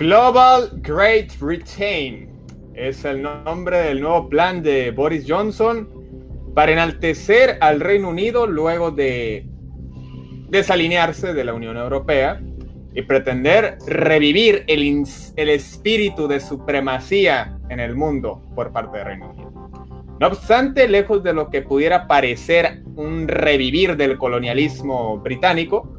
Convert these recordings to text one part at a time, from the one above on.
Global Great Britain es el nombre del nuevo plan de Boris Johnson para enaltecer al Reino Unido luego de desalinearse de la Unión Europea y pretender revivir el, el espíritu de supremacía en el mundo por parte del Reino Unido. No obstante, lejos de lo que pudiera parecer un revivir del colonialismo británico,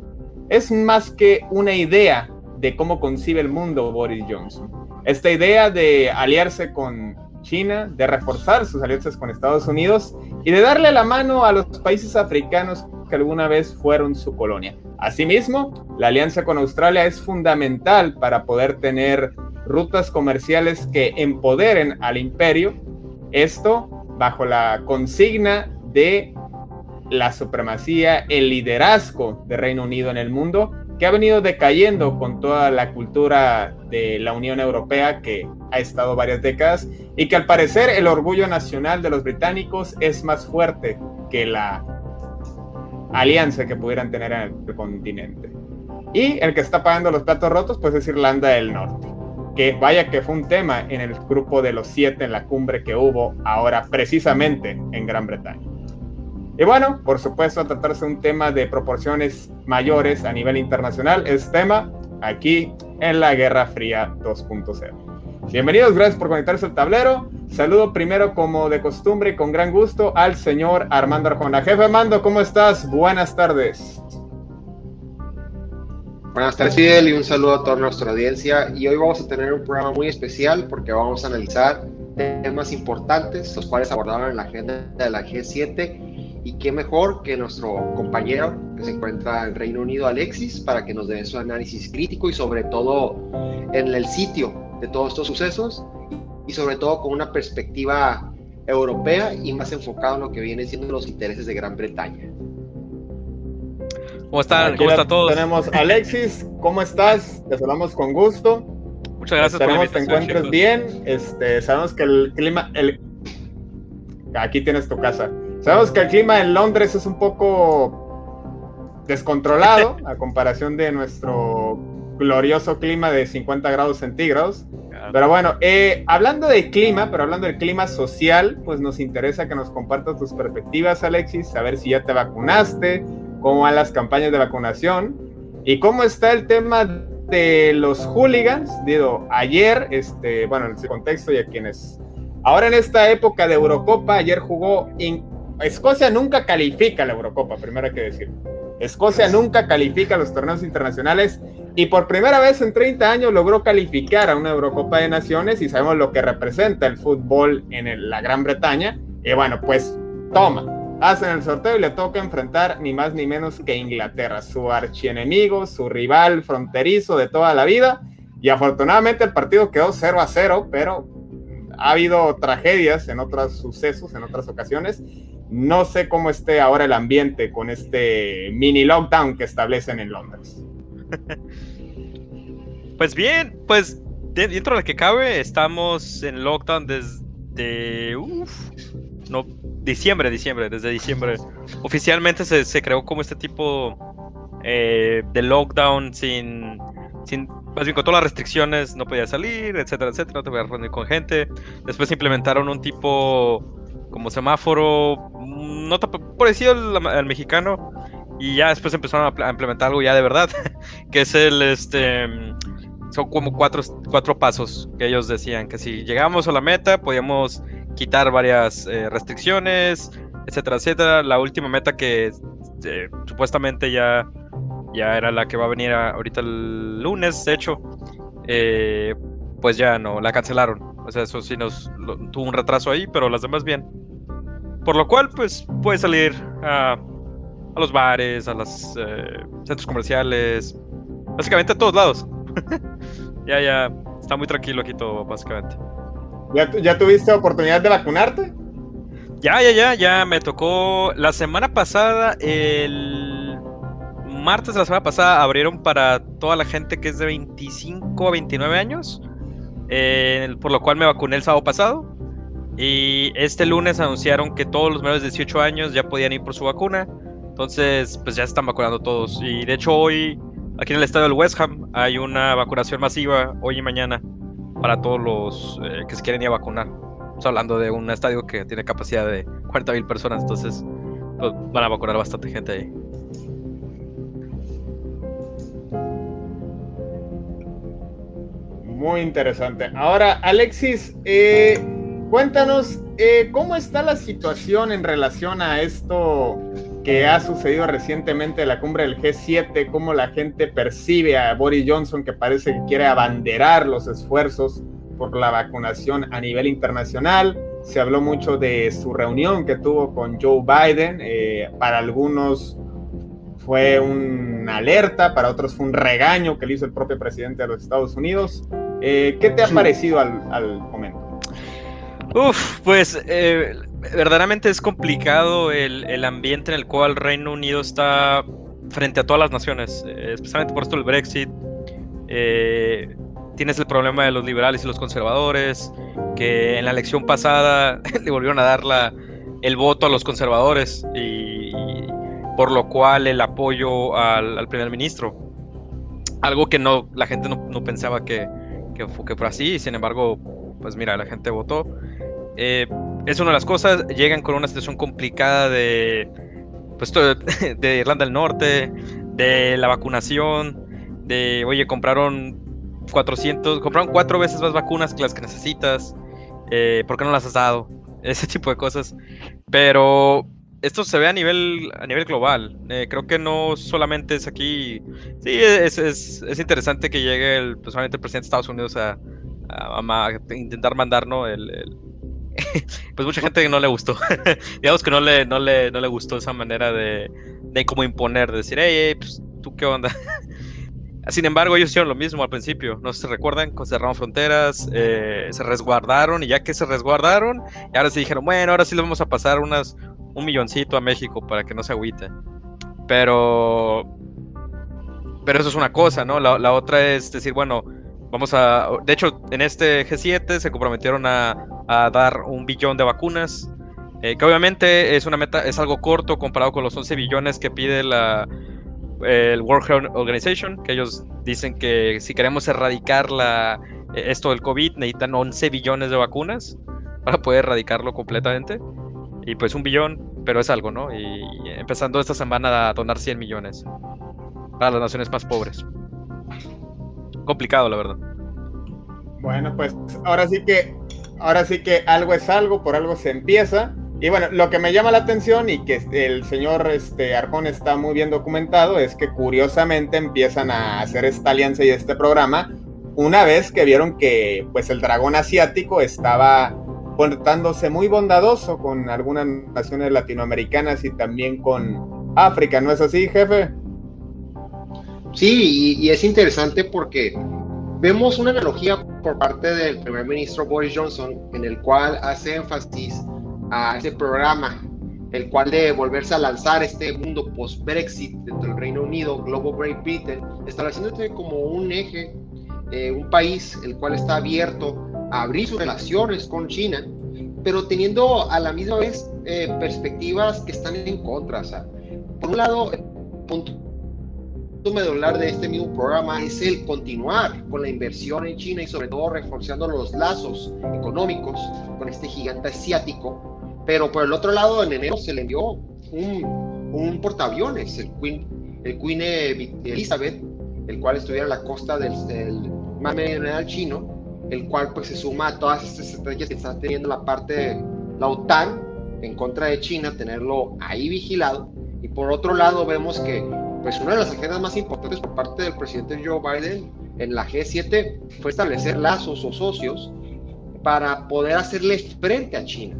es más que una idea de cómo concibe el mundo Boris Johnson. Esta idea de aliarse con China, de reforzar sus alianzas con Estados Unidos y de darle la mano a los países africanos que alguna vez fueron su colonia. Asimismo, la alianza con Australia es fundamental para poder tener rutas comerciales que empoderen al imperio, esto bajo la consigna de la supremacía, el liderazgo de Reino Unido en el mundo que ha venido decayendo con toda la cultura de la Unión Europea que ha estado varias décadas y que al parecer el orgullo nacional de los británicos es más fuerte que la alianza que pudieran tener en el continente. Y el que está pagando los platos rotos pues es Irlanda del Norte, que vaya que fue un tema en el grupo de los siete en la cumbre que hubo ahora precisamente en Gran Bretaña. Y bueno, por supuesto, tratarse un tema de proporciones mayores a nivel internacional, es tema aquí en la Guerra Fría 2.0. Bienvenidos, gracias por conectarse al tablero. Saludo primero, como de costumbre con gran gusto, al señor Armando Arjona. Jefe Armando, ¿cómo estás? Buenas tardes. Buenas tardes, Fidel, y un saludo a toda nuestra audiencia. Y hoy vamos a tener un programa muy especial porque vamos a analizar temas importantes, los cuales abordaron en la agenda de la G7 y qué mejor que nuestro compañero que se encuentra en Reino Unido, Alexis, para que nos dé su análisis crítico y sobre todo en el sitio de todos estos sucesos y sobre todo con una perspectiva europea y más enfocado en lo que viene siendo los intereses de Gran Bretaña. ¿Cómo están? ¿Cómo están todos? Tenemos Alexis, ¿cómo estás? Te saludamos con gusto. Muchas gracias Esperemos por te encuentres bien. Este, sabemos que el clima, el... aquí tienes tu casa. Sabemos que el clima en Londres es un poco descontrolado a comparación de nuestro glorioso clima de 50 grados centígrados. Pero bueno, eh, hablando de clima, pero hablando del clima social, pues nos interesa que nos compartas tus perspectivas, Alexis, saber si ya te vacunaste, cómo van las campañas de vacunación y cómo está el tema de los hooligans. Digo, ayer, este, bueno, en ese contexto y a quienes ahora en esta época de Eurocopa, ayer jugó Escocia nunca califica a la Eurocopa, primero hay que decir. Escocia nunca califica a los torneos internacionales y por primera vez en 30 años logró calificar a una Eurocopa de Naciones y sabemos lo que representa el fútbol en la Gran Bretaña. Y bueno, pues toma, hacen el sorteo y le toca enfrentar ni más ni menos que Inglaterra, su archienemigo, su rival fronterizo de toda la vida. Y afortunadamente el partido quedó 0 a 0, pero ha habido tragedias en otros sucesos, en otras ocasiones. No sé cómo esté ahora el ambiente con este mini lockdown que establecen en Londres. Pues bien, pues dentro de lo que cabe, estamos en lockdown desde. no, diciembre, diciembre, desde diciembre. Oficialmente se, creó como este tipo eh, de lockdown sin, sin más con todas las restricciones, no podía salir, etcétera, etcétera, no te podías reunir con gente. Después implementaron un tipo como semáforo, mm, no parecido al, mexicano, y ya después empezaron a, implementar algo ya de verdad, que es el, este, son como cuatro, cuatro pasos que ellos decían, que si llegábamos a la meta podíamos quitar varias eh, restricciones, etcétera, etcétera. La última meta que eh, supuestamente ya ya era la que va a venir ahorita el lunes, de hecho, eh, pues ya no, la cancelaron. O sea, eso sí nos tuvo un retraso ahí, pero las demás bien. Por lo cual, pues puede salir a, a los bares, a los eh, centros comerciales, básicamente a todos lados. ya, ya, está muy tranquilo aquí todo, básicamente. ¿Ya, ¿Ya tuviste oportunidad de vacunarte? Ya, ya, ya, ya me tocó la semana pasada el martes de la semana pasada abrieron para toda la gente que es de 25 a 29 años, eh, por lo cual me vacuné el sábado pasado. Y este lunes anunciaron que todos los menores de 18 años ya podían ir por su vacuna. Entonces, pues ya están vacunando todos. Y de hecho hoy, aquí en el estadio del West Ham, hay una vacunación masiva hoy y mañana para todos los eh, que se quieren ir a vacunar. Estamos hablando de un estadio que tiene capacidad de 40.000 personas, entonces pues, van a vacunar bastante gente ahí. Muy interesante. Ahora, Alexis, eh, cuéntanos eh, cómo está la situación en relación a esto que ha sucedido recientemente en la cumbre del G7, cómo la gente percibe a Boris Johnson que parece que quiere abanderar los esfuerzos por la vacunación a nivel internacional. Se habló mucho de su reunión que tuvo con Joe Biden. Eh, para algunos fue una alerta, para otros fue un regaño que le hizo el propio presidente de los Estados Unidos. Eh, ¿Qué te ha parecido al, momento? Uf, pues eh, verdaderamente es complicado el, ambiente en el cual Reino Unido está frente a todas las naciones, eh, especialmente por esto el Brexit. tienes el problema de los liberales y los conservadores, que en la elección pasada le volvieron a dar la, el voto a los conservadores y, por lo cual el apoyo al, primer ministro. Algo que no la gente no pensaba que, que, que fue así, sin embargo, pues mira, la gente votó. Eh, es una de las cosas, llegan con una situación complicada de, pues, de Irlanda del Norte, de la vacunación, de, oye, compraron 400, compraron cuatro veces más vacunas que las que necesitas, eh, ¿por qué no las has dado? Ese tipo de cosas. Pero esto se ve a nivel, a nivel global. Eh, creo que no solamente es aquí. Sí, es, es, es interesante que llegue el, pues, el presidente de Estados Unidos a, a, intentar mandarnos el, pues mucha gente no le gustó. Digamos que no le, no, le, no le gustó esa manera de, de como imponer, de decir, hey, pues tú qué onda. Sin embargo, ellos hicieron lo mismo al principio. No se recuerdan, cerraron fronteras, eh, se resguardaron y ya que se resguardaron, y ahora sí dijeron, bueno, ahora sí les vamos a pasar unas, un milloncito a México para que no se agüite. Pero. Pero eso es una cosa, ¿no? La, otra es decir, bueno, vamos a. De hecho, en este G7 se comprometieron a, dar un billón de vacunas. Eh, que obviamente es una meta, es algo corto comparado con los 11 billones que pide la, el World Health Organization, que ellos dicen que si queremos erradicar la, esto del COVID necesitan 11 billones de vacunas para poder erradicarlo completamente. Y pues un billón, pero es algo, ¿no? Y empezando esta semana a donar 100 millones para las naciones más pobres. Complicado, la verdad. Bueno, pues ahora sí que, ahora sí que algo es algo, por algo se empieza. Y bueno, lo que me llama la atención y que el señor este, Arjón está muy bien documentado es que curiosamente empiezan a hacer esta alianza y este programa una vez que vieron que pues el dragón asiático estaba portándose muy bondadoso con algunas naciones latinoamericanas y también con África, ¿no es así, jefe? Sí, y, es interesante porque vemos una analogía por parte del primer ministro Boris Johnson en el cual hace énfasis a ese programa, el cual de volverse a lanzar este mundo post-Brexit dentro del Reino Unido, Global Great Britain, estableciéndose como un eje, eh, un país el cual está abierto abrir sus relaciones con China, pero teniendo a la misma vez eh, perspectivas que están en contra. por un lado, punto medular de este mismo programa es el continuar con la inversión en China y sobre todo reforzando los lazos económicos con este gigante asiático. Pero por el otro lado, en enero se le envió un, un portaaviones, el Queen, el Queen Elizabeth, el cual estuviera en la costa del, del mar meridional chino, el cual pues se suma a todas estas estrategias que está teniendo la parte de la OTAN en contra de China, tenerlo ahí vigilado. Y por otro lado vemos que pues una de las agendas más importantes por parte del presidente Joe Biden en la G7 fue establecer lazos o socios para poder hacerle frente a China,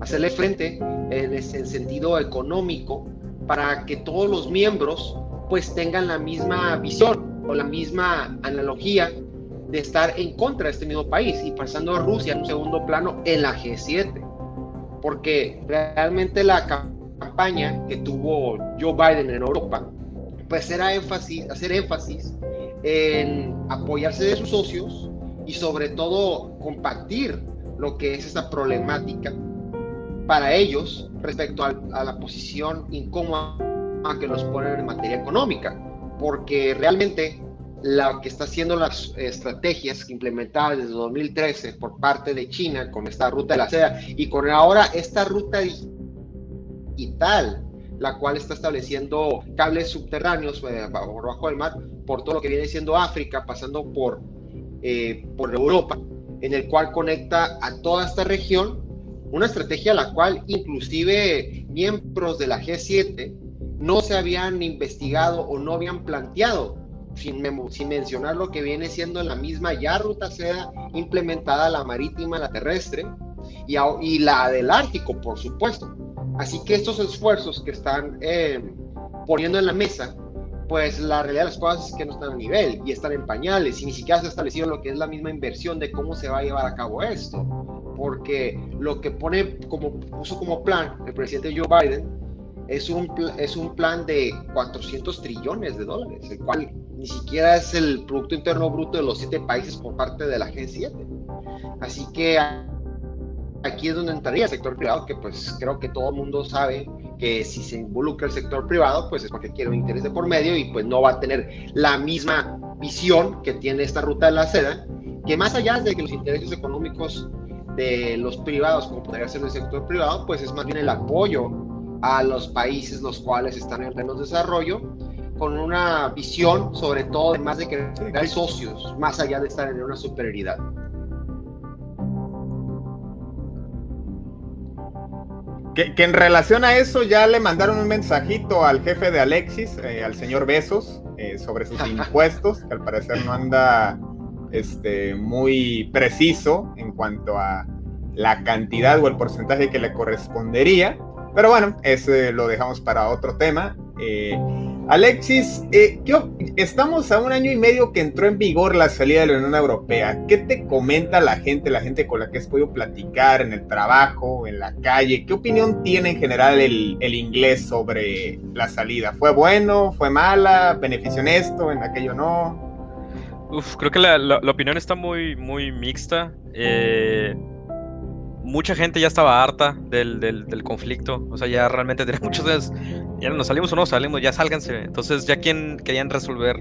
hacerle frente en ese sentido económico para que todos los miembros pues tengan la misma visión o la misma analogía de estar en contra de este mismo país y pasando a Rusia en un segundo plano en la G7. Porque realmente la campaña que tuvo Joe Biden en Europa pues era énfasis, hacer énfasis en apoyarse de sus socios y sobre todo compartir lo que es esa problemática para ellos respecto a, la posición incómoda que nos ponen en materia económica, porque realmente lo que está haciendo las estrategias implementadas desde 2013 por parte de China con esta ruta de la seda y con ahora esta ruta digital la cual está estableciendo cables subterráneos eh, por bajo del mar por todo lo que viene siendo África, pasando por, eh, por Europa, en el cual conecta a toda esta región, una estrategia a la cual inclusive miembros de la G7 no se habían investigado o no habían planteado, sin, sin mencionar lo que viene siendo la misma ya ruta seda implementada, la marítima, la terrestre, y, y la del Ártico, por supuesto. Así que estos esfuerzos que están eh, poniendo en la mesa, pues la realidad de las cosas es que no están a nivel y están en pañales y ni siquiera se ha establecido lo que es la misma inversión de cómo se va a llevar a cabo esto. Porque lo que pone como, puso como plan el presidente Joe Biden es un, es un plan de 400 trillones de dólares, el cual ni siquiera es el Producto Interno Bruto de los siete países por parte de la G7. Así que aquí es donde entraría el sector privado, que pues creo que todo el mundo sabe que si se involucra el sector privado, pues es porque quiere un interés de por medio y pues no va a tener la misma visión que tiene esta ruta de la seda, que más allá de que los intereses económicos de los privados, como podría ser el sector privado, pues es más bien el apoyo a los países los cuales están en pleno desarrollo, con una visión sobre todo de más de crear socios, más allá de estar en una superioridad. Que, en relación a eso ya le mandaron un mensajito al jefe de Alexis, eh, al señor Besos, eh, sobre sus impuestos, que al parecer no anda este, muy preciso en cuanto a la cantidad o el porcentaje que le correspondería. Pero bueno, ese lo dejamos para otro tema. Eh, Alexis, eh, yo, estamos a un año y medio que entró en vigor la salida de la Unión Europea. ¿Qué te comenta la gente, la gente con la que has podido platicar en el trabajo, en la calle? ¿Qué opinión tiene en general el, inglés sobre la salida? ¿Fue bueno? ¿Fue mala? ¿Benefició en esto? ¿En aquello no? Uf, creo que la, opinión está muy, muy mixta. Eh, mucha gente ya estaba harta del, del, conflicto. O sea, ya realmente tenía muchos ya nos salimos o no salimos, ya sálganse. Entonces, ya quien querían resolver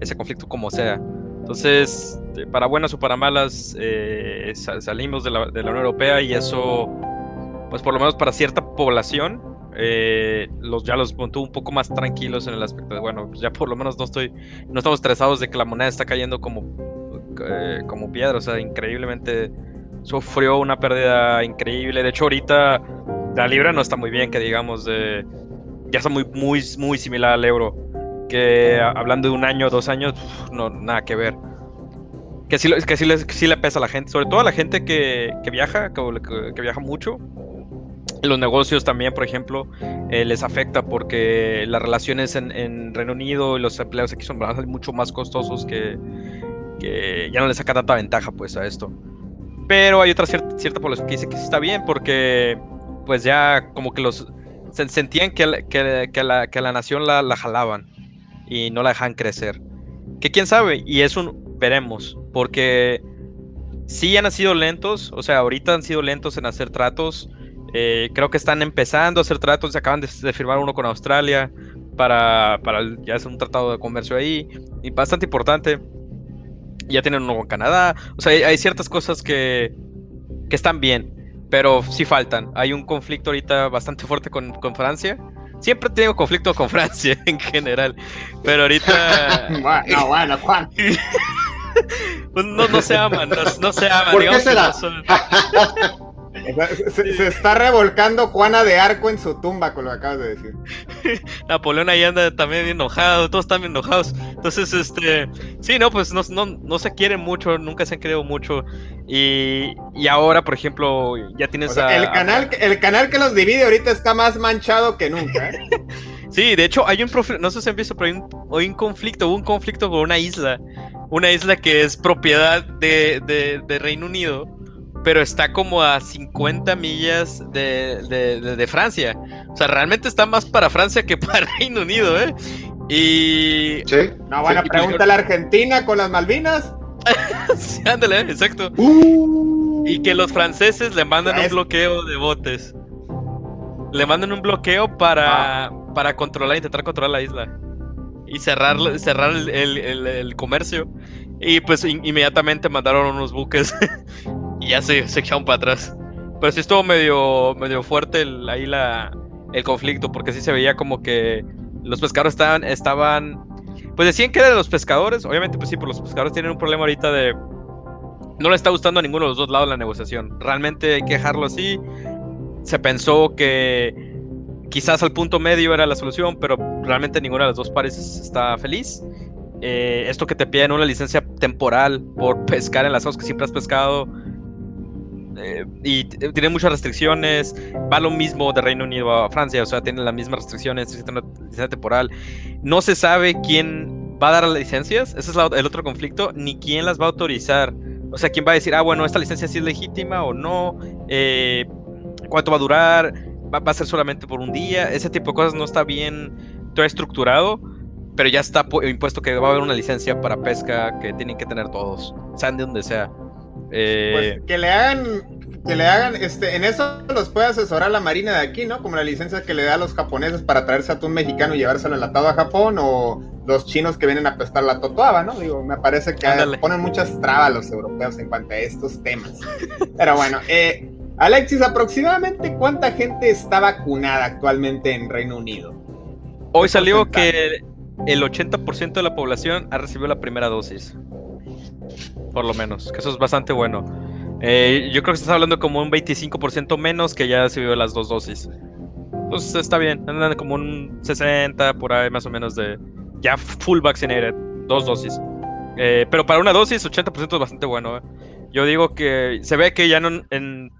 ese conflicto como sea. Entonces, para buenas o para malas, eh, salimos de la, de la, Unión Europea y eso, pues por lo menos para cierta población, eh, los, ya los mantuvo un poco más tranquilos en el aspecto de, bueno, pues ya por lo menos no estoy, no estamos estresados de que la moneda está cayendo como, eh, como piedra, o sea, increíblemente sufrió una pérdida increíble. De hecho, ahorita la libra no está muy bien, que digamos, de, ya está muy, muy, muy similar al euro. Que hablando de un año, dos años, no, nada que ver. Que sí, que sí, le, sí le pesa a la gente, sobre todo a la gente que, que viaja, que, que, viaja mucho. Los negocios también, por ejemplo, eh, les afecta porque las relaciones en, en, Reino Unido y los empleados aquí son mucho más costosos que, que ya no les saca tanta ventaja pues a esto. Pero hay otra cierta, cierta población que dice que sí está bien porque pues ya como que los sentían que, que, que, la, que la nación la, la, jalaban y no la dejan crecer. Que quién sabe, y es un veremos, porque sí han sido lentos, o sea, ahorita han sido lentos en hacer tratos. Eh, creo que están empezando a hacer tratos, acaban de, de, firmar uno con Australia, para, para ya hacer un tratado de comercio ahí, y bastante importante. Ya tienen uno con Canadá, o sea, hay, ciertas cosas que, que están bien, pero sí faltan. Hay un conflicto ahorita bastante fuerte con, con Francia. Siempre tengo conflicto con Francia en general, pero ahorita... bueno, bueno, Juan. Pues no, no se aman, no, se aman. ¿Por qué será? Se, está revolcando Juana de Arco en su tumba con lo que acabas de decir. Napoleón ahí anda también bien enojado, todos están bien enojados. Entonces, este, sí, no, pues no, no, se quieren mucho, nunca se han querido mucho. Y, ahora, por ejemplo, ya tienes el, canal, el canal que los divide ahorita está más manchado que nunca. ¿eh? sí, de hecho, hay un, no sé si han visto, pero hay un, hay un conflicto, hubo un conflicto con una isla. Una isla que es propiedad de, de, de Reino Unido pero está como a 50 millas de, Francia. O sea, realmente está más para Francia que para Reino Unido, ¿eh? Y. Sí. No, bueno, pregunta a la Argentina con las Malvinas. sí, ándale, exacto. Uh. Y que los franceses le mandan un bloqueo de botes. Le mandan un bloqueo para, ah. para controlar, intentar controlar la isla. Y cerrar, cerrar el, comercio. Y pues inmediatamente mandaron unos buques y ya se, se echaron para atrás. Pero sí estuvo medio, medio fuerte el, ahí la, el conflicto, porque sí se veía como que los pescadores estaban, estaban, pues decían que eran los pescadores, obviamente pues sí, pues los pescadores tienen un problema ahorita de, no le está gustando a ninguno de los dos lados la negociación, realmente hay que dejarlo así, se pensó que quizás al punto medio era la solución, pero realmente ninguna de las dos paredes está feliz. Eh, esto que te piden una licencia temporal por pescar en las aguas que siempre has pescado, eh, y tiene muchas restricciones. Va lo mismo de Reino Unido a Francia, o sea, tiene las mismas restricciones, necesita una licencia temporal. No se sabe quién va a dar las licencias, ese es el otro conflicto, ni quién las va a autorizar. O sea, quién va a decir, ah, bueno, esta licencia sí es legítima o no, eh, cuánto va a durar, va, a ser solamente por un día, ese tipo de cosas no está bien todo estructurado pero ya está impuesto que va a haber una licencia para pesca que tienen que tener todos, sean de donde sea. Pues que le hagan, que le hagan, este, en eso los puede asesorar la marina de aquí, ¿no? Como la licencia que le da a los japoneses para traerse atún mexicano y llevárselo enlatado a Japón, o los chinos que vienen a pestar la totoaba, ¿no? Digo, me parece que ponen muchas trabas los europeos en cuanto a estos temas. Pero bueno, eh, Alexis, aproximadamente cuánta gente está vacunada actualmente en Reino Unido? Hoy salió que el 80% de la población ha recibido la primera dosis por lo menos, que eso es bastante bueno. Eh, yo creo que se está hablando como un 25% menos que ya recibió las dos dosis. Pues está bien, andan como un 60 por ahí más o menos de ya full vaccinated, dos dosis. Eh, pero para una dosis, 80% es bastante bueno. Eh. Yo digo que se ve que ya no en.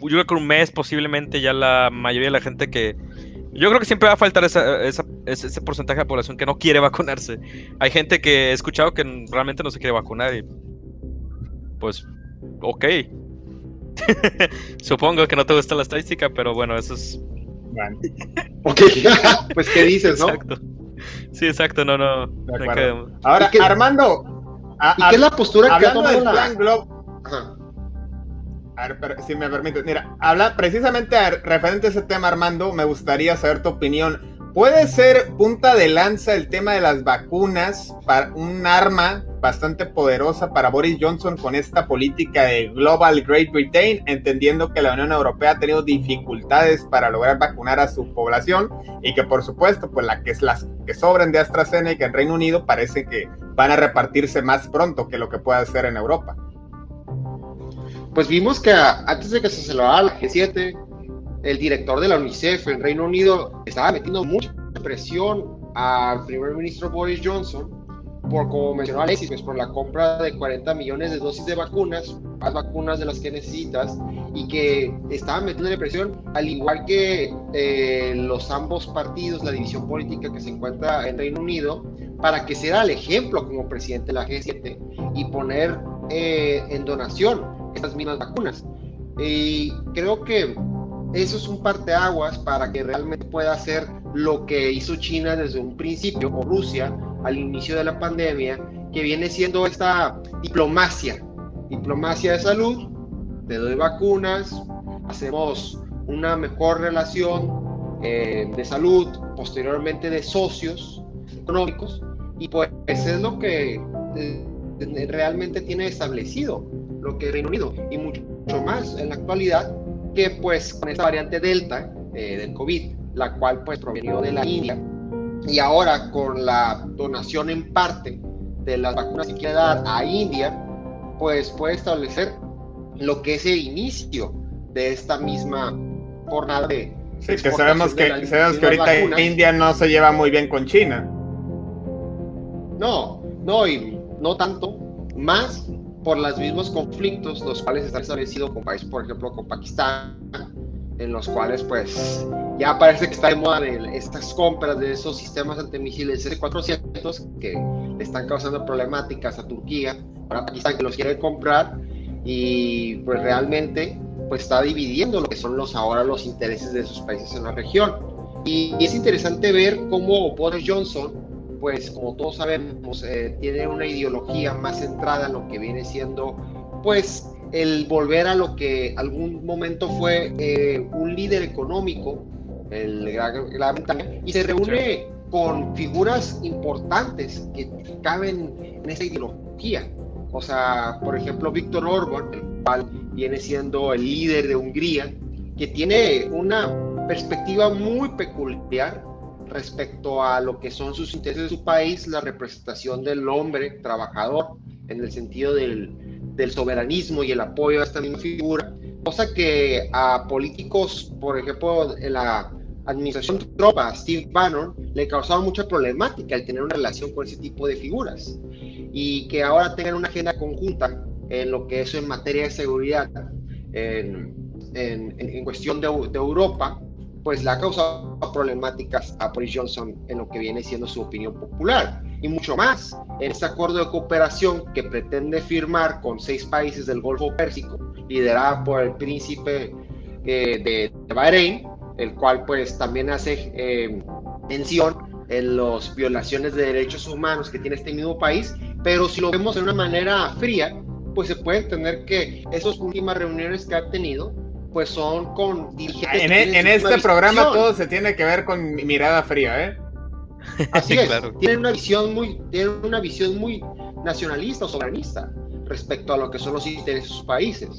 Yo creo que un mes posiblemente ya la mayoría de la gente que yo creo que siempre va a faltar ese, porcentaje de población que no quiere vacunarse. Hay gente que he escuchado que realmente no se quiere vacunar y pues, ok. Supongo que no te gusta la estadística, pero bueno, eso es... Bueno. ok, pues ¿qué dices, no? Exacto. Sí, exacto, no, no. Ahora, Armando... ¿Y qué es la postura que ha tomado la... Globe, a ver, si me permite, mira, habla precisamente referente a ese tema, Armando, me gustaría saber tu opinión. ¿Puede ser punta de lanza el tema de las vacunas para un arma bastante poderosa para Boris Johnson con esta política de Global Great Britain, entendiendo que la Unión Europea ha tenido dificultades para lograr vacunar a su población y que por supuesto, pues la que es las que sobran de AstraZeneca en Reino Unido parece que van a repartirse más pronto que lo que puede hacer en Europa? Pues vimos que antes de que se celebrara la G7, el director de la UNICEF en Reino Unido estaba metiendo mucha presión al primer ministro Boris Johnson por, como mencionó Alexis, pues por la compra de 40 millones de dosis de vacunas, más vacunas de las que necesitas, y que estaban metiendo presión, al igual que eh, los ambos partidos, la división política que se encuentra en Reino Unido, para que sea el ejemplo como presidente de la G7 y poner eh, en donación estas mismas vacunas. Y creo que eso es un parteaguas para que realmente pueda hacer lo que hizo China desde un principio, o Rusia, al inicio de la pandemia, que viene siendo esta diplomacia, diplomacia de salud, te doy vacunas, hacemos una mejor relación eh, de salud, posteriormente de socios económicos, y pues es lo que eh, realmente tiene establecido lo que es Reino Unido, y mucho, más en la actualidad que pues con esta variante Delta eh, del COVID, la cual pues provenió de la India, y ahora con la donación en parte de las vacunas que quiere dar a India, pues puede establecer lo que es el inicio de esta misma jornada de... Sí, que sabemos que, sabemos que ahorita India no se lleva muy bien con China. No, no, y no tanto, más por los mismos conflictos, los cuales están establecidos con países, por ejemplo, con Pakistán, en los cuales pues ya parece que está de moda estas compras de esos sistemas antimisiles S-400 que le están causando problemáticas a Turquía, para Pakistán que los quiere comprar y pues realmente pues está dividiendo lo que son los ahora los intereses de esos países en la región. Y, es interesante ver cómo Boris Johnson, pues como todos sabemos, eh, tiene una ideología más centrada en lo que viene siendo pues el volver a lo que algún momento fue eh, un líder económico, el Gran Bretaña, y se reúne con figuras importantes que caben en esa ideología. O sea, por ejemplo, Víctor Orban, el cual viene siendo el líder de Hungría, que tiene una perspectiva muy peculiar respecto a lo que son sus intereses de su país, la representación del hombre trabajador, en el sentido del, soberanismo y el apoyo a esta misma figura, cosa que a políticos, por ejemplo, en la administración Trump, Steve Bannon, le causaba mucha problemática el tener una relación con ese tipo de figuras. Y que ahora tengan una agenda conjunta en lo que es en materia de seguridad en, cuestión de, Europa, pues le ha causado problemáticas a Boris Johnson en lo que viene siendo su opinión popular y mucho más en este acuerdo de cooperación que pretende firmar con seis países del Golfo Pérsico, liderada por el príncipe eh, de, Bahrein, el cual pues también hace eh, mención en las violaciones de derechos humanos que tiene este mismo país, pero si lo vemos de una manera fría, pues se puede entender que esas últimas reuniones que ha tenido pues son con dirigentes. En, e, en este programa todo se tiene que ver con mirada fría, ¿eh? Así es, tienen una visión muy, tienen una visión muy nacionalista o soberanista respecto a lo que son los intereses de sus países.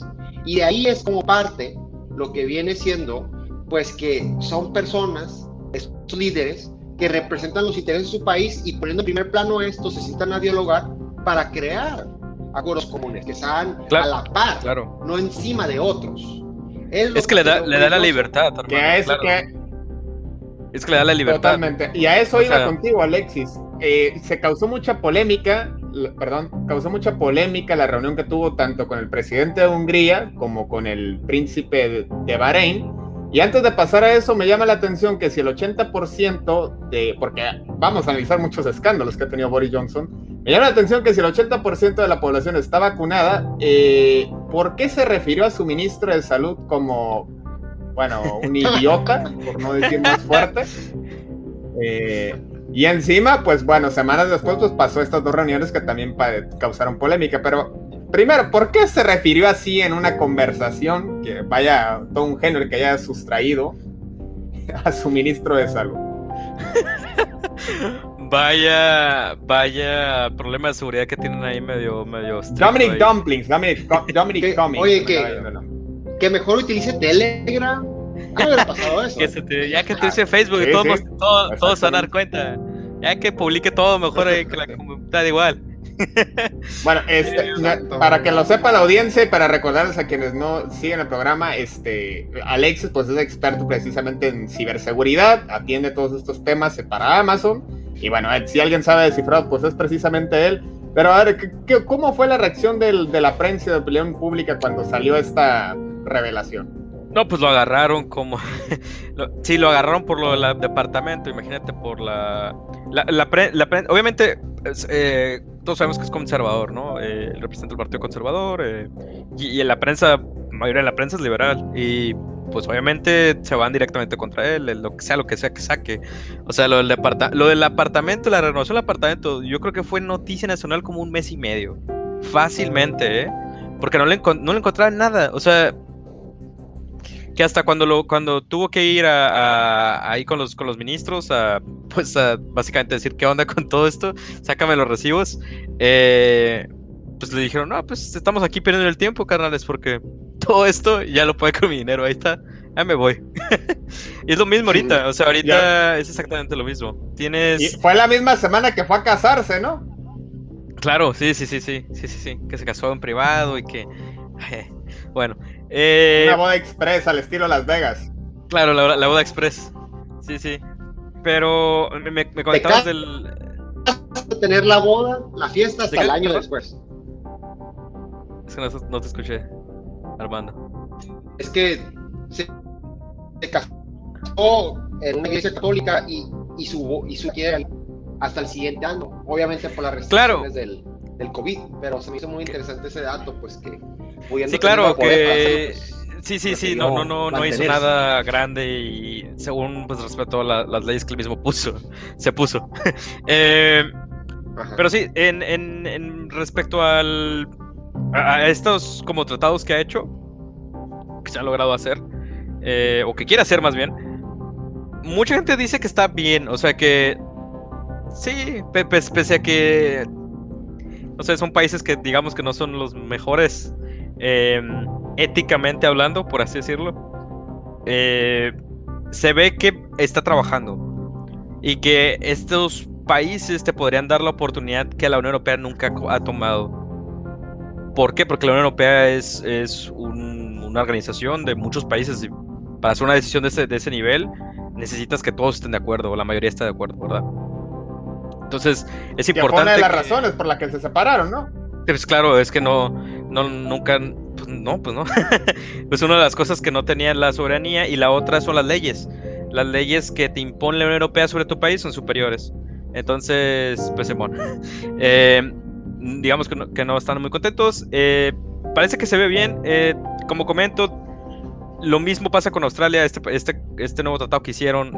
Y de ahí es como parte lo que viene siendo, pues que son personas, estos líderes, que representan los intereses de su país y poniendo en primer plano esto, se sientan a dialogar para crear acuerdos comunes, que sean a la par, no encima de otros. Es, que, le da, le da la libertad. que, es, que, es que le da la libertad. Totalmente. Y a eso iba contigo, Alexis. Eh, se causó mucha polémica, perdón, causó mucha polémica la reunión que tuvo tanto con el presidente de Hungría como con el príncipe de Bahrein. Y antes de pasar a eso, me llama la atención que si el 80% de, porque vamos a analizar muchos escándalos que ha tenido Boris Johnson, me llama la atención que si el 80% de la población está vacunada, eh, ¿por qué se refirió a su ministro de salud como bueno, un idiota, por no decir más fuerte. Eh, y encima, pues bueno, semanas después pues pasó estas dos reuniones que también causaron polémica, pero primero, ¿por qué se refirió así en una conversación que vaya todo un género que haya sustraído a su ministro de salud? Vaya, vaya problema de seguridad que tienen ahí medio, medio. Dominic Dumplings, Dominic, Dominic Cummings. Oye, que, que mejor utilice Telegram. pasado eso. ya que te dice Facebook, y todos, todos, se van a dar cuenta. Ya que publique todo mejor ahí que la comunidad igual. Bueno, este, para que lo sepa la audiencia y para recordarles a quienes no siguen el programa, este, Alexis pues es experto precisamente en ciberseguridad, atiende todos estos temas para Amazon y bueno, eh, si alguien sabe descifrar pues es precisamente él. Pero a ver, cómo fue la reacción del, de la prensa de opinión pública cuando salió esta revelación. No, pues lo agarraron como. sí, lo agarraron por lo del departamento, imagínate, por la. la, la, obviamente, eh, todos sabemos que es conservador, ¿no? Eh, el representante del Partido Conservador. Eh, y, en la prensa, la mayoría de la prensa es liberal. Y pues obviamente se van directamente contra él, lo que sea, lo que sea que saque. O sea, lo del, lo del apartamento, la renovación del apartamento, yo creo que fue noticia nacional como un mes y medio. Fácilmente, ¿eh? Porque no le, no le encontraban nada. O sea, que hasta cuando lo cuando tuvo que ir a, ahí con los con los ministros a pues a básicamente decir qué onda con todo esto sácame los recibos eh, pues le dijeron no pues estamos aquí perdiendo el tiempo carnales porque todo esto ya lo puede con mi dinero ahí está ya me voy y es lo mismo ahorita o sea ahorita es exactamente lo mismo tienes y fue la misma semana que fue a casarse no claro sí sí sí sí sí sí sí que se casó en privado y que bueno eh, Una boda express al estilo Las Vegas. Claro, la, boda express. Sí, sí. Pero me, me comentabas del. tener la boda, la fiesta hasta el año después. Es que no, te escuché, Armando. Es que se, casó en una iglesia católica y, y su y su hasta el siguiente año, obviamente por las restricciones del, del COVID, pero se me hizo muy interesante ese dato, pues que Sí, claro, que... sí, sí, sí, no, no, no, no hizo nada grande y según pues respetó las leyes que él mismo puso, se puso. eh, pero sí, en, en, en respecto al, a estos como tratados que ha hecho, que se ha logrado hacer, eh, o que quiere hacer más bien, mucha gente dice que está bien, o sea que sí, pese a que, no sé, son países que digamos que no son los mejores Em, éticamente hablando, por así decirlo, eh, se ve que está trabajando y que estos países te podrían dar la oportunidad que la Unión Europea nunca ha tomado. ¿Por qué? Porque la Unión Europea es, es una organización de muchos países y para hacer una decisión de ese, de ese nivel necesitas que todos estén de acuerdo o la mayoría esté de acuerdo, ¿verdad? Entonces es importante. Una de las razones por las que se separaron, ¿no? Pues claro, es que no, no nunca, pues no, pues no. pues una de las cosas que no tenía la soberanía y la otra son las leyes. Las leyes que te impone la Unión Europea sobre tu país son superiores. Entonces, pues bueno, eh, digamos que no, que no, están muy contentos. Eh, parece que se ve bien. Eh, como comento, lo mismo pasa con Australia. Este, este, este nuevo tratado que hicieron,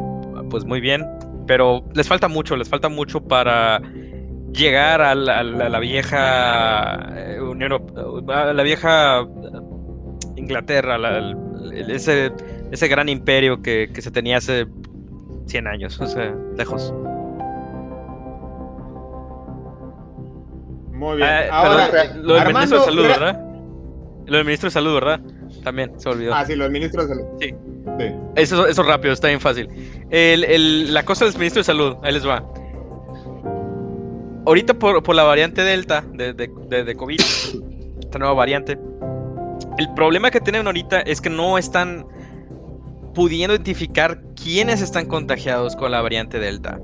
pues muy bien. Pero les falta mucho, les falta mucho para llegar a la, vieja eh, Unión a la vieja Inglaterra, ese, ese gran imperio que, se tenía hace 100 años, o sea, lejos. Muy bien. Ah, Ahora, lo del ministro de salud, ¿verdad? Lo del ministro de salud, ¿verdad? También se olvidó. Ah, sí, lo del ministro de salud. Sí. Eso, eso rápido, está bien fácil. El, la cosa del ministro de salud, ahí les va ahorita por, la variante Delta de, de, COVID, esta nueva variante, el problema que tienen ahorita es que no están pudiendo identificar quiénes están contagiados con la variante Delta.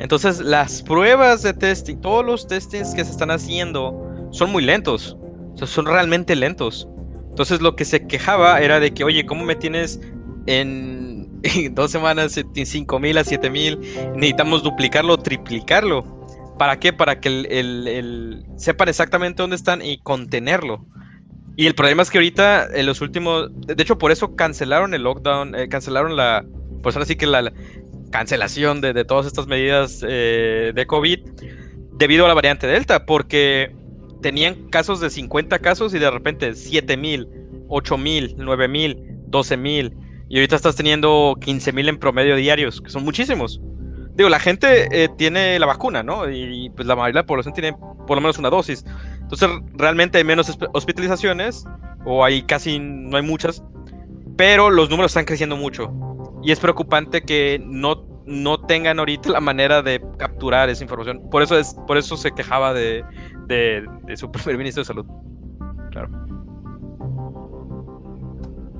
Entonces, las pruebas de testing, todos los testings que se están haciendo son muy lentos. O sea, son realmente lentos. Entonces, lo que se quejaba era de que, oye, ¿cómo me tienes en, dos semanas en 5 mil a 7 mil? Necesitamos duplicarlo triplicarlo. ¿Para qué? Para que el, sepan exactamente dónde están y contenerlo. Y el problema es que ahorita, en los últimos. De hecho, por eso cancelaron el lockdown, eh, cancelaron la. Pues ahora sí que la, cancelación de, todas estas medidas eh, de COVID debido a la variante Delta, porque tenían casos de 50 casos y de repente 7 mil, 8 mil, 9 mil, 12 mil. Y ahorita estás teniendo 15 mil en promedio diarios, que son muchísimos digo, la gente eh, tiene la vacuna, ¿no? Y pues la mayoría de la población tiene por lo menos una dosis. Entonces, realmente hay menos hospitalizaciones, o hay casi, no hay muchas, pero los números están creciendo mucho. Y es preocupante que no, no tengan ahorita la manera de capturar esa información. Por eso, es, por eso se quejaba de, de, su primer ministro de salud. Claro.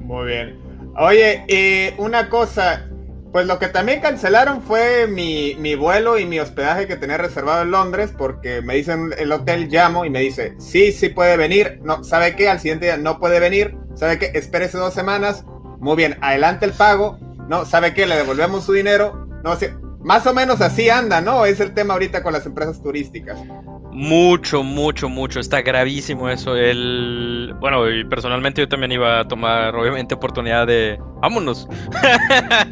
Muy bien. Oye, eh, una cosa, pues lo que también cancelaron fue mi, vuelo y mi hospedaje que tenía reservado en Londres porque me dicen el hotel llamo y me dice, sí, sí puede venir, no, ¿sabe qué? Al siguiente día no puede venir, ¿sabe qué? Espérese dos semanas, muy bien, adelante el pago, no, ¿sabe qué? Le devolvemos su dinero, no, sé, más o menos así anda, ¿no? Es el tema ahorita con las empresas turísticas. Mucho, mucho, mucho. Está gravísimo eso. El... Bueno, y personalmente yo también iba a tomar, obviamente, oportunidad de... Vámonos.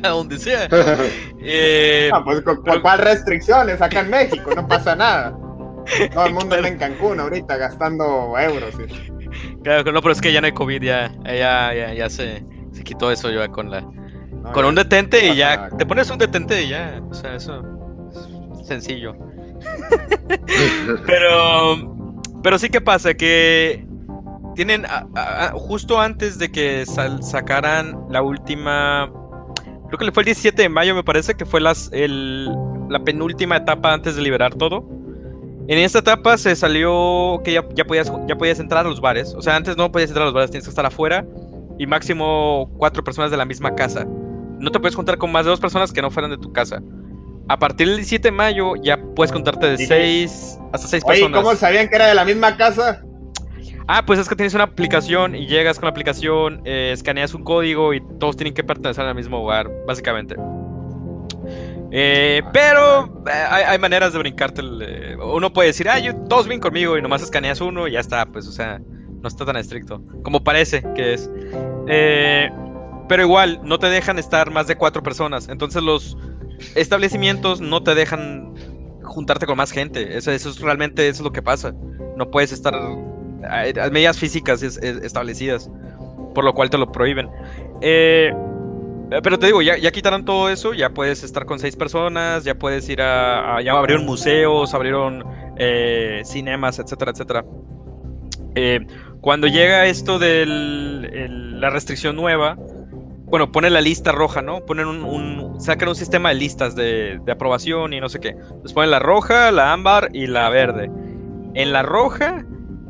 a donde sea. eh... Ah, pues, ¿con, cuál restricciones? Acá en México no pasa nada. Todo el mundo está en Cancún ahorita gastando euros. Claro, no, pero es que ya no hay COVID, ya, ya, ya, ya se se quitó eso ya con la. Con un detente y ya. Te pones un detente y ya. O sea, eso. Es sencillo. pero. Pero sí que pasa que. Tienen. justo antes de que sacaran la última. Creo que le fue el 17 de mayo, me parece, que fue las, el, la penúltima etapa antes de liberar todo. En esta etapa se salió que ya, ya, podías, ya podías entrar a los bares. O sea, antes no podías entrar a los bares, tienes que estar afuera y máximo cuatro personas de la misma casa. No te puedes contar con más de dos personas que no fueran de tu casa. A partir del 17 de mayo ya puedes contarte de seis hasta seis Oye, personas. ¿cómo sabían que era de la misma casa? Ah, pues es que tienes una aplicación y llegas con la aplicación, eh, escaneas un código y todos tienen que pertenecer al mismo lugar, básicamente. Eh, pero eh, hay, maneras de brincarte. uno puede decir, ah, yo, todos vienen conmigo y nomás escaneas uno y ya está, pues, o sea, no está tan estricto como parece que es. Eh, pero igual, no te dejan estar más de cuatro personas. Entonces los establecimientos no te dejan juntarte con más gente. Eso, es realmente eso es lo que pasa. No puedes estar a, medidas físicas establecidas, por lo cual te lo prohíben. Eh, pero te digo, ya, ya, quitaron todo eso, ya puedes estar con seis personas, ya puedes ir a, ya abrieron museos, abrieron eh, cinemas, etcétera, etcétera. Eh, cuando llega esto de la restricción nueva, bueno, pone la lista roja, ¿no? Ponen un, sacan un sistema de listas de, aprobación y no sé qué. Les ponen la roja, la ámbar y la verde. En la roja,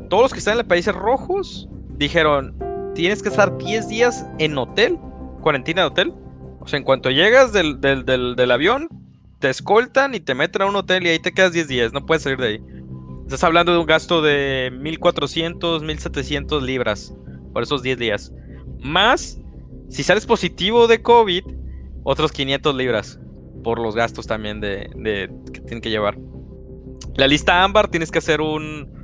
todos los que están en los países rojos dijeron, tienes que estar 10 días en hotel, cuarentena de hotel. O sea, en cuanto llegas del, del avión, te escoltan y te meten a un hotel y ahí te quedas 10 días, no puedes salir de ahí. Estás hablando de un gasto de 1400, 1700 libras por esos 10 días. Más, si sales positivo de COVID, otros 500 libras por los gastos también de, que tienen que llevar. La lista ámbar tienes que hacer un...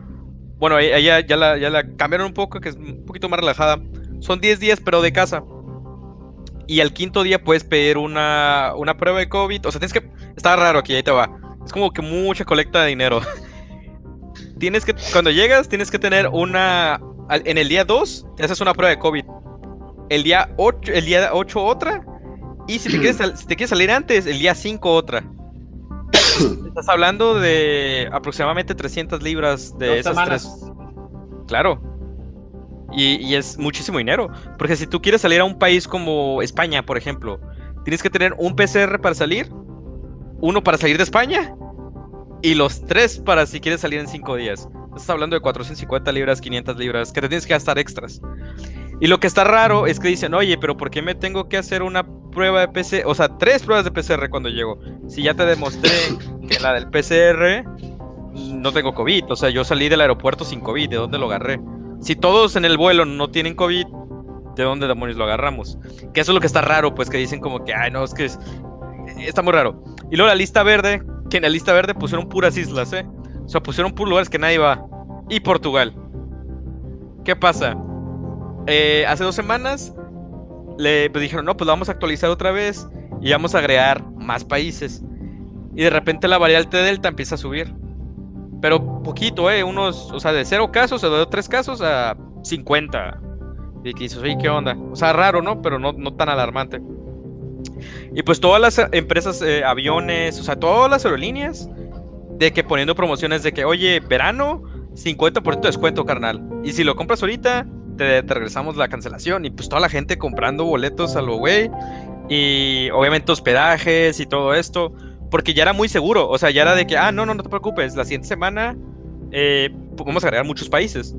Bueno, ya la, ya la cambiaron un poco, que es un poquito más relajada. Son 10 días, pero de casa. Y al quinto día puedes pedir una, una prueba de COVID. O sea, tienes que... Está raro aquí, ahí te va. Es como que mucha colecta de dinero. tienes que, cuando llegas, tienes que tener una. En el día 2, te haces una prueba de COVID. El día 8, el día 8 otra. Y si te, quieres, si te quieres salir antes, el día 5 otra. Estás hablando de aproximadamente 300 libras de esas tres. Claro. Y, y, es muchísimo dinero. Porque si tú quieres salir a un país como España, por ejemplo, tienes que tener un PCR para salir, uno para salir de España y los tres para si quieres salir en cinco días. Estás hablando de 450 libras, 500 libras, que te tienes que gastar extras. Y lo que está raro es que dicen, oye, pero ¿por qué me tengo que hacer una prueba de PCR? O sea, tres pruebas de PCR cuando llego. Si ya te demostré que la del PCR no tengo COVID. O sea, yo salí del aeropuerto sin COVID. ¿De dónde lo agarré? Si todos en el vuelo no tienen COVID, ¿de dónde demonios lo agarramos? Que eso es lo que está raro, pues que dicen como que, ay, no, es que está muy raro. Y luego la lista verde, que en la lista verde pusieron puras islas, ¿eh? O sea, pusieron puros lugares que nadie va. Y Portugal. ¿Qué pasa? Eh, hace dos semanas le pues, dijeron, no, pues vamos a actualizar otra vez y vamos a agregar más países. Y de repente la variante Delta empieza a subir. Pero poquito, ¿eh? Unos, o sea, de cero casos, o de tres casos a 50. Y dices, oye, ¿qué onda? O sea, raro, ¿no? Pero no, no tan alarmante. Y pues todas las empresas, eh, aviones, o sea, todas las aerolíneas, de que poniendo promociones de que, oye, verano, 50% de descuento, carnal. Y si lo compras ahorita, te, regresamos la cancelación. Y pues toda la gente comprando boletos a lo güey. Y obviamente hospedajes y todo esto. Porque ya era muy seguro. O sea, ya era de que, ah, no, no, no te preocupes. La siguiente semana eh, vamos a agregar muchos países.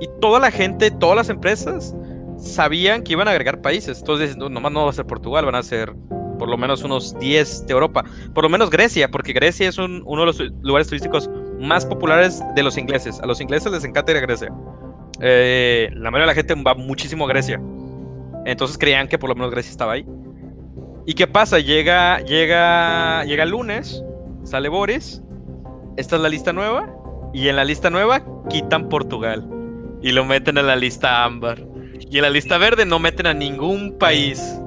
Y toda la gente, todas las empresas sabían que iban a agregar países. Entonces, no, nomás no va a ser Portugal, van a ser por lo menos unos 10 de Europa. Por lo menos Grecia, porque Grecia es uno de los lugares turísticos más populares de los ingleses. A los ingleses les encanta ir a Grecia. Eh, la mayoría de la gente va muchísimo a Grecia. Entonces creían que por lo menos Grecia estaba ahí. ¿Y qué pasa? Llega, llega, llega el lunes, sale Boris. Esta es la lista nueva. Y en la lista nueva quitan Portugal. Y lo meten en la lista ámbar. Y en la lista verde no meten a ningún país.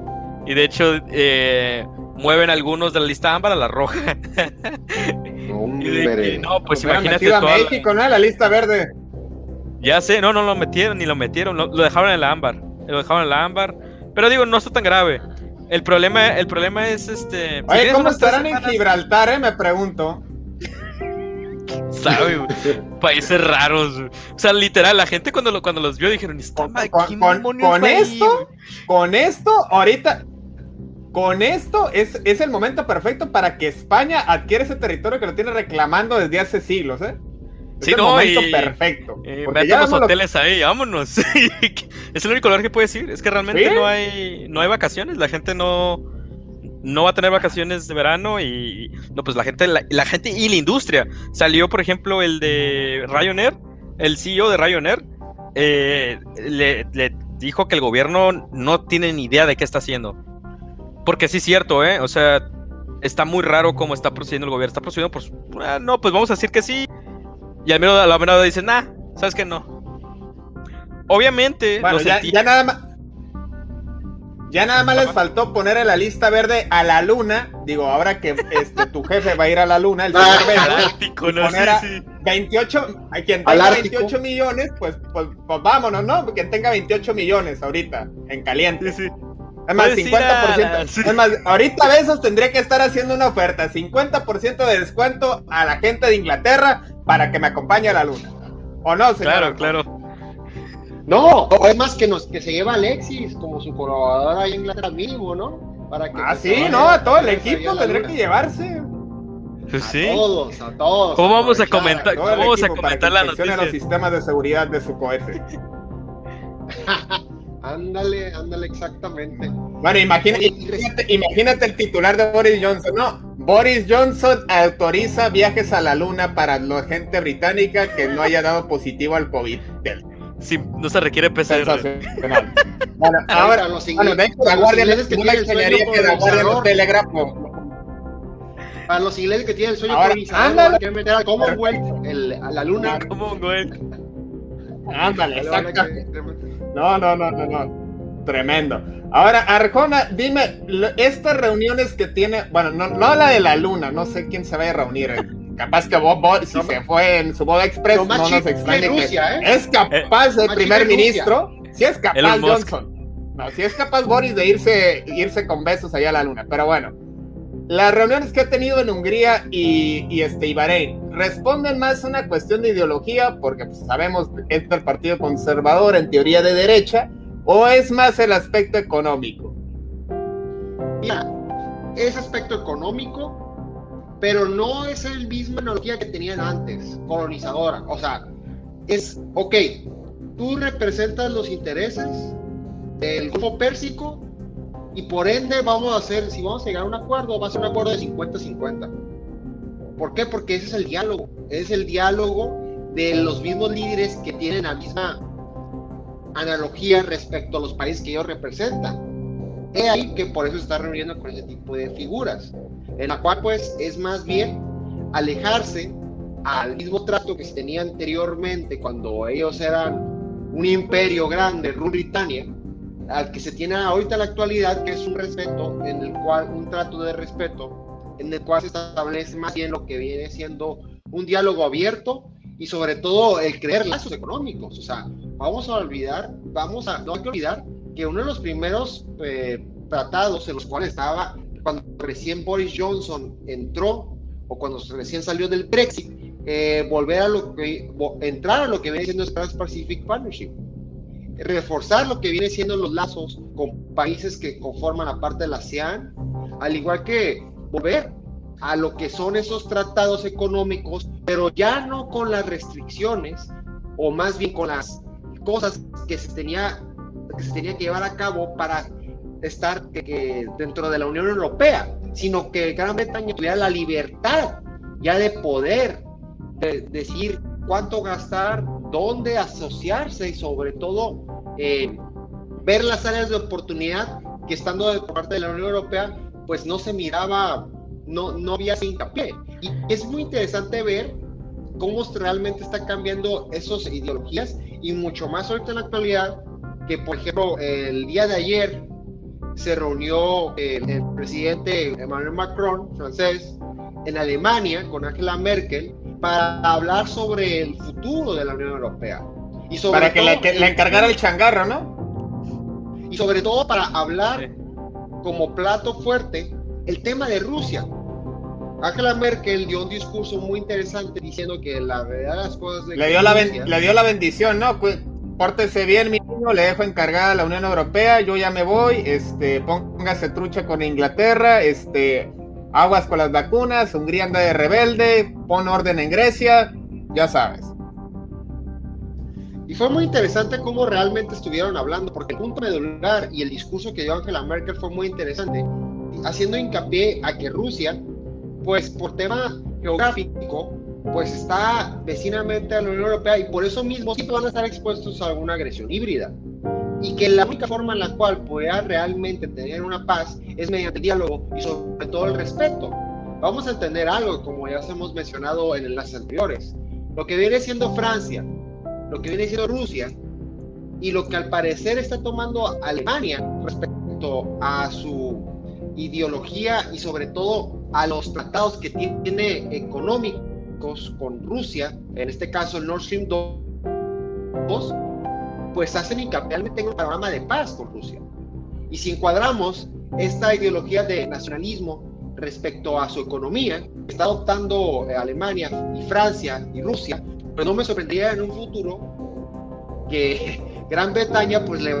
Y de hecho, eh, mueven algunos de la lista ámbar a la roja. no, pues imagínate. a México, ¿no? La lista verde. Ya sé, no, no lo metieron, ni lo metieron, lo, dejaron en la ámbar. Lo dejaron en la ámbar. Pero digo, no está tan grave. El problema, el problema es este. si Oye, ¿cómo estarán en Gibraltar, eh? Me pregunto. sabe. Países raros. güey. O sea, literal, la gente cuando, lo, cuando los vio dijeron, "Está Con, mal, con- ¿quién con- esto, güey?" con esto, ahorita, con esto es, es el momento perfecto para que España adquiera ese territorio que lo tiene reclamando desde hace siglos, ¿eh? Es Sí, el no, momento y- perfecto. Eh, porque ya los lo- hoteles ahí, vámonos. es el único lugar que puedes ir. Es que realmente ¿Sí? no hay no hay vacaciones. La gente no no va a tener vacaciones de verano y no pues la gente la, la gente y la industria salió por ejemplo el de Ryanair, el CEO de Ryanair eh, le, le dijo que el gobierno no tiene ni idea de qué está haciendo. Porque sí es cierto, ¿eh? O sea, está muy raro cómo está procediendo el gobierno. Está procediendo por... ah, no, pues vamos a decir que sí. Y al menos a la menor dicen, nah, ¿sabes que no? Obviamente, Bueno, ya, ya nada más. Ya nada más les faltó poner en la lista verde a la luna. Digo, ahora que este, tu jefe va a ir a la luna, el Ah, señor Ártico, ¿no? poner Sí, a sí. 28, a quien tenga Ártico. 28 millones, pues, pues, pues vámonos, ¿no? Quien tenga 28 millones ahorita, en caliente. Sí, sí. Es más, Puedes ir 50%. a- sí. Es más, ahorita Besos tendría que estar haciendo una oferta, 50% de descuento a la gente de Inglaterra para que me acompañe a la luna. ¿O no, señor? Claro, claro. No, o es más que nos que se lleva Alexis como su colaborador ahí en Inglaterra mínimo, ¿no? Para que Ah, pues, sí, no, a todo el equipo a tendría que llevarse. Pues A sí. todos, a todos. ¿Cómo vamos a comentar? El Vamos a equipo para que comentar la noticia. los sistemas de seguridad de su cohete. Ándale, ándale, exactamente. Bueno, imagina- imagínate, imagínate el titular de Boris Johnson. No, Boris Johnson autoriza viajes a la luna para la gente británica que no haya dado positivo al COVID. Sí, no se requiere PCR. Bueno, Ahora, ahora, los bueno, ingleses- de hecho, la los Guardia ingleses que tienen la Guardia lo- Para los ingleses que tienen el sueño Ahora, ándale. querer meter al Commonwealth el- a la luna. ¿Cómo, güey? Ándale, Le No, no, no, no, no. Tremendo. Ahora, Arjona, dime, estas reuniones que tiene, bueno, no, no la de la luna, no sé quién se vaya a reunir. eh. Capaz que Bob, Bob, si No, se fue en su boda express, no nos extrañe en que Rusia, ¿eh? es capaz el más primer ministro, si es capaz. Johnson. No, si es capaz Boris de irse, irse con besos allá a la luna. Pero bueno, las reuniones que ha tenido en Hungría y, y este, y Bahrein responden más a una cuestión de ideología, porque pues, sabemos que es el partido conservador en teoría de derecha, o es más el aspecto económico. Mira, es aspecto económico, pero no es el misma analogía que tenían antes, colonizadora. O sea, es, ok, tú representas los intereses del Golfo Pérsico y por ende vamos a hacer, si vamos a llegar a un acuerdo, va a ser un acuerdo de 50-50. ¿Por qué? Porque ese es el diálogo, es el diálogo de los mismos líderes que tienen la misma analogía respecto a los países que ellos representan. He ahí que por eso está reuniendo con ese tipo de figuras, en la cual pues es más bien alejarse al mismo trato que se tenía anteriormente cuando ellos eran un imperio grande, Rule Britannia, al que se tiene ahorita en la actualidad, que es un respeto, en el cual, un trato de respeto, en el cual se establece más bien lo que viene siendo un diálogo abierto y sobre todo el crear lazos económicos. O sea, vamos a olvidar, vamos a, no hay que olvidar que uno de los primeros eh, tratados en los cuales estaba cuando recién Boris Johnson entró o cuando recién salió del Brexit, eh, volver a lo que, entrar a lo que viene siendo el Trans-Pacific Partnership, reforzar lo que viene siendo los lazos con países que conforman la parte de la ASEAN, al igual que volver a lo que son esos tratados económicos, pero ya no con las restricciones, o más bien con las cosas que se tenía que, llevar a cabo para estar dentro de la Unión Europea, sino que Gran Bretaña tuviera la libertad ya de poder de- decir cuánto gastar, dónde asociarse y sobre todo eh, ver las áreas de oportunidad que estando de parte de la Unión Europea pues no se miraba, no, no había ese hincapié. Y es muy interesante ver cómo realmente está cambiando esas ideologías y mucho más ahorita en la actualidad que por ejemplo el día de ayer se reunió el, el presidente Emmanuel Macron, francés, en Alemania con Angela Merkel para hablar sobre el futuro de la Unión Europea. Y sobre Para que todo le, encargara el changarro, ¿no? Y sobre todo para hablar como plato fuerte el tema de Rusia. Angela Merkel dio un discurso muy interesante diciendo que la verdad las cosas... le, dio la le dio la bendición, ¿no? Pórtese bien, mi niño, le dejo encargada a la Unión Europea, yo ya me voy, este, póngase trucha con Inglaterra, este, aguas con las vacunas, Hungría anda de rebelde, pon orden en Grecia, ya sabes. Y fue muy interesante cómo realmente estuvieron hablando, porque el punto medular y el discurso que dio Angela Merkel fue muy interesante, haciendo hincapié a que Rusia, pues por tema geográfico, pues está vecinamente a la Unión Europea y por eso mismo siempre van a estar expuestos a alguna agresión híbrida. Y que la única forma en la cual pueda realmente tener una paz es mediante el diálogo y sobre todo el respeto. Vamos a entender algo, como ya hemos mencionado en enlaces anteriores. Lo que viene siendo Francia, lo que viene siendo Rusia y lo que al parecer está tomando Alemania respecto a su ideología y sobre todo a los tratados que tiene económicos con Rusia, en este caso el Nord Stream 2, pues hacen hincapié en un panorama de paz con Rusia. Y si encuadramos esta ideología de nacionalismo respecto a su economía, que está adoptando eh, Alemania y Francia y Rusia, pues no me sorprendería en un futuro que Gran Bretaña pues le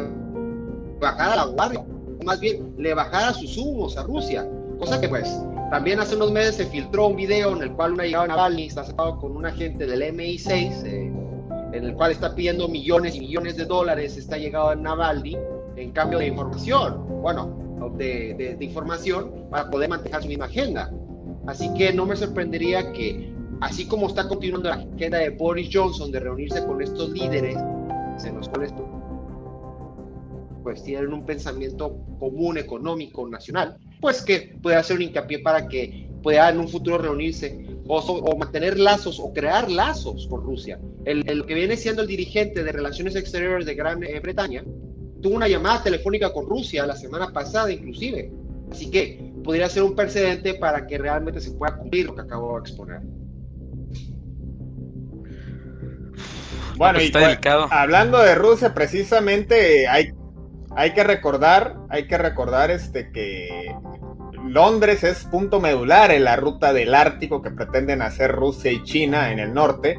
bajara la guardia, más bien le bajara sus humos a Rusia, cosa que pues también hace unos meses se filtró un video en el cual una llegada Navalny está sacado con un agente del MI6, eh, en el cual está pidiendo millones y millones de dólares, está llegado a Navalny en cambio de información, bueno, de, información para poder mantener su misma agenda. Así que no me sorprendería que, así como está continuando la agenda de Boris Johnson de reunirse con estos líderes, en los cuales pues tienen un pensamiento común, económico, nacional, pues que pueda hacer un hincapié para que pueda en un futuro reunirse o, mantener lazos o crear lazos con Rusia. El, que viene siendo el dirigente de Relaciones Exteriores de Gran eh, Bretaña tuvo una llamada telefónica con Rusia la semana pasada inclusive. Así que podría ser un precedente para que realmente se pueda cumplir lo que acabo de exponer. Bueno, y pues, hablando de Rusia, precisamente hay, hay que recordar, hay que recordar este que Londres es punto medular en la ruta del Ártico que pretenden hacer Rusia y China en el norte.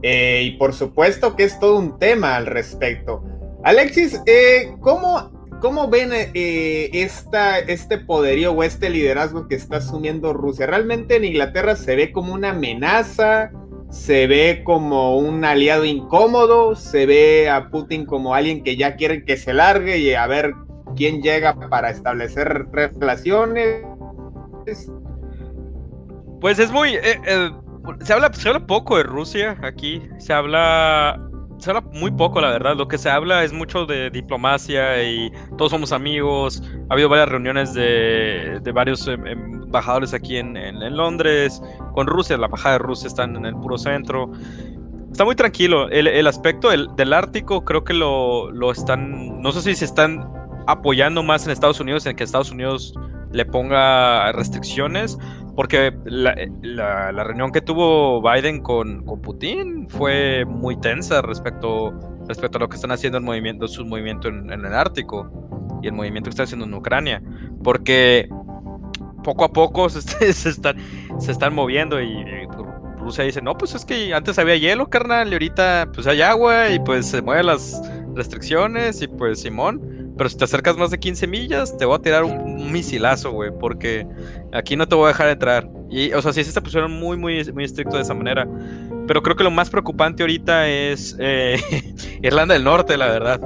Eh, y por supuesto que es todo un tema al respecto. Alexis, eh, ¿cómo, ¿cómo, ven eh, esta, este poderío o este liderazgo que está asumiendo Rusia? ¿Realmente en Inglaterra se ve como una amenaza? ¿Se ve como un aliado incómodo? ¿Se ve a Putin como alguien que ya quiere que se largue y a ver quién llega para establecer relaciones. Pues es muy... Eh, eh, se, habla, se habla poco de Rusia aquí, se habla... Se habla muy poco, la verdad. Lo que se habla es mucho de diplomacia y todos somos amigos. Ha habido varias reuniones de, de varios em, embajadores aquí en, en, Londres, con Rusia. La embajada de Rusia está en el puro centro. Está muy tranquilo. El, el aspecto del, del, Ártico creo que lo, lo están... No sé si se están apoyando más en Estados Unidos, en que Estados Unidos le ponga restricciones, porque la, reunión que tuvo Biden con, Putin fue muy tensa respecto, respecto a lo que están haciendo el movimiento, su movimiento en, el Ártico y el movimiento que está haciendo en Ucrania, porque poco a poco se, están, se están moviendo y, Rusia dice, no, pues es que antes había hielo, carnal, y ahorita pues hay agua y pues se mueven las restricciones y pues Simón. Pero si te acercas más de 15 millas, te voy a tirar un, misilazo, güey, porque aquí no te voy a dejar entrar. Y, o sea, sí se pusieron muy, muy, muy estricto de esa manera. Pero creo que lo más preocupante ahorita es eh, Irlanda del Norte, la verdad.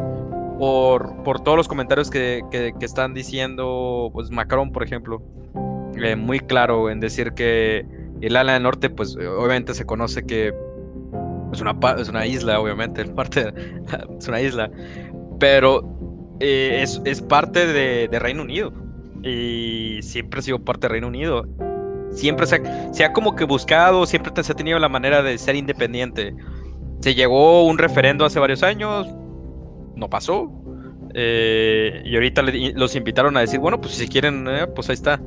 Por, por todos los comentarios que, que, están diciendo, pues Macron, por ejemplo. Eh, muy claro en decir que Irlanda del Norte, pues obviamente se conoce que es una, es una isla, obviamente, parte es una isla. Pero eh, es, parte de, Reino Unido. Y siempre ha sido parte de Reino Unido. Siempre se ha, como que buscado, siempre se ha tenido la manera de ser independiente. Se llegó un referendo hace varios años, no pasó. Eh, y ahorita los invitaron a decir, bueno, pues si quieren, eh, pues ahí está.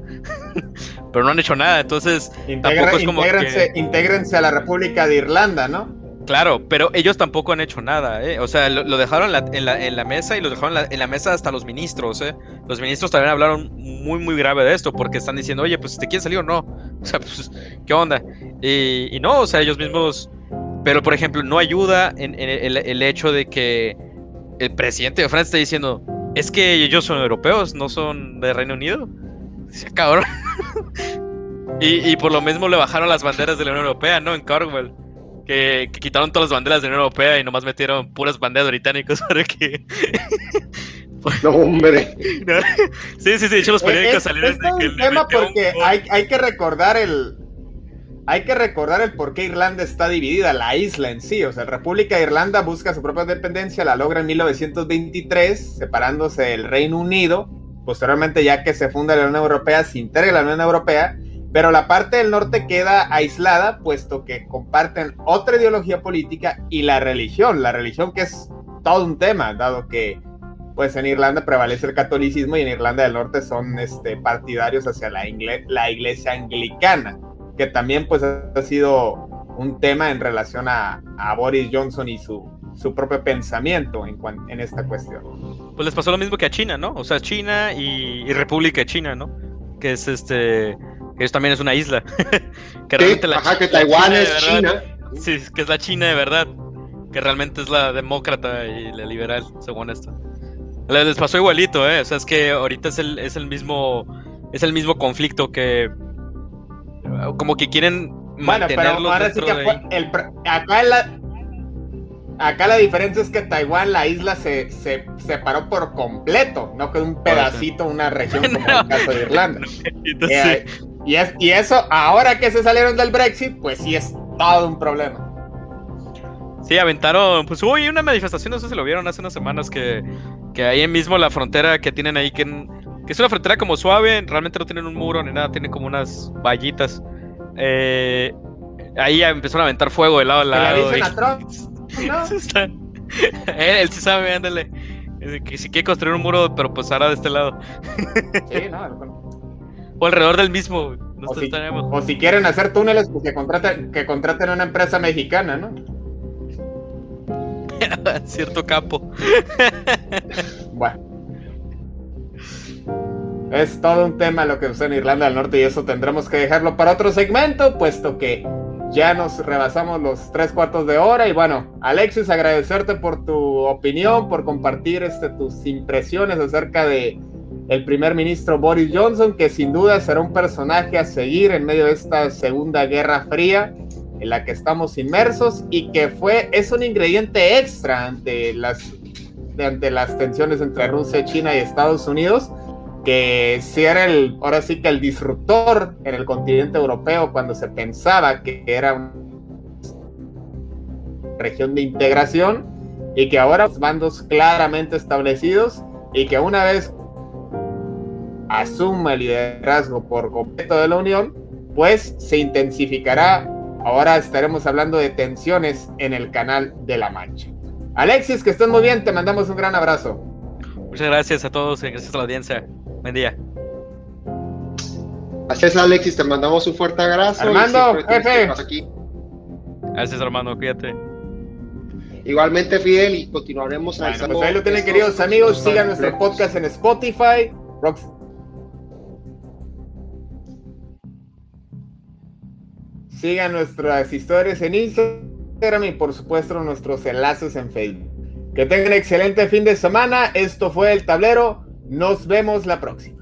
Pero no han hecho nada, entonces intégrense, a la República de Irlanda, ¿no? Claro, pero ellos tampoco han hecho nada, ¿eh? O sea, lo, dejaron en la, mesa y lo dejaron en la, mesa hasta los ministros, ¿eh? Los ministros también hablaron muy, muy grave de esto porque están diciendo, oye, pues ¿te quieres salir o no? O sea, pues, ¿qué onda? Y, no, o sea, ellos mismos... Pero, por ejemplo, no ayuda en, el, hecho de que el presidente de Francia está diciendo, es que ellos son europeos, no son de Reino Unido. Dice, cabrón. y, y por lo mismo le bajaron las banderas de la Unión Europea, ¿no? En Cornwall que, quitaron todas las banderas de la Unión Europea y nomás metieron puras banderas británicas para que. no, hombre. sí, sí, sí, de los periódicos salieron es que un tema porque hay, hay que recordar el. Hay que recordar el por qué Irlanda está dividida, la isla en sí. O sea, la República de Irlanda busca su propia independencia, la logra en 1923, separándose del Reino Unido. Posteriormente, ya que se funda la Unión Europea, se integra la Unión Europea pero la parte del norte queda aislada, puesto que comparten otra ideología política y la religión. La religión que es todo un tema, dado que pues en Irlanda prevalece el catolicismo y en Irlanda del Norte son este, partidarios hacia la, iglesia anglicana, que también pues ha sido un tema en relación a, Boris Johnson y su, su propio pensamiento en, en esta cuestión. Pues les pasó lo mismo que a China, ¿no? O sea, China y, República China, ¿no? Que es este eso también es una isla. que realmente la, ajá, que Taiwán es China. Sí, que es la China de verdad. Que realmente es la demócrata y la liberal, según esto. Les pasó igualito, ¿eh? O sea, es que ahorita es el, es el mismo. Es el mismo conflicto que. Como que quieren bueno, pero ahora sí que el, acá la, Acá la diferencia es que Taiwán, la isla, se, se separó por completo, no que un pedacito, una región como el caso de Irlanda. Eh, y, es, y eso, ahora que se salieron del Brexit, pues sí es todo un problema. Sí, aventaron, pues hubo una manifestación, no sé si lo vieron hace unas semanas, que, que ahí mismo la frontera que tienen ahí, que, que es una frontera como suave, realmente no tienen un muro ni nada, tienen como unas vallitas. Eh, ahí empezaron a aventar fuego de lado a lado. él, sí sabe, ándale. Que si quiere construir un muro, pero pues ahora de este lado. sí, no, o alrededor del mismo. o, si, quieren hacer túneles, pues que contraten, que contraten a una empresa mexicana, ¿no? Cierto campo. bueno. Es todo un tema lo que sucede en Irlanda del Norte y eso tendremos que dejarlo para otro segmento, puesto que ya nos rebasamos los tres cuartos de hora. Y bueno, Alexis, agradecerte por tu opinión, por compartir este, tus impresiones acerca de el primer ministro Boris Johnson, que sin duda será un personaje a seguir en medio de esta segunda guerra fría en la que estamos inmersos y que fue, es un ingrediente extra ante las, ante las tensiones entre Rusia, China y Estados Unidos, que si era el, ahora sí que el disruptor en el continente europeo cuando se pensaba que era una región de integración y que ahora bandos claramente establecidos y que una vez asuma el liderazgo por completo de la Unión, pues se intensificará. Ahora estaremos hablando de tensiones en el canal de la Mancha. Alexis, que estés muy bien, te mandamos un gran abrazo. Muchas gracias a todos y gracias a la audiencia. Buen día. Gracias Alexis, te mandamos un fuerte abrazo. Armando, jefe. Gracias Armando, cuídate. Igualmente Fidel y continuaremos bueno, pues ahí lo tienen queridos amigos, sigan nuestro podcast en Spotify, Sigan nuestras historias en Instagram y por supuesto nuestros enlaces en Facebook. Que tengan excelente fin de semana. Esto fue El Tablero. Nos vemos la próxima.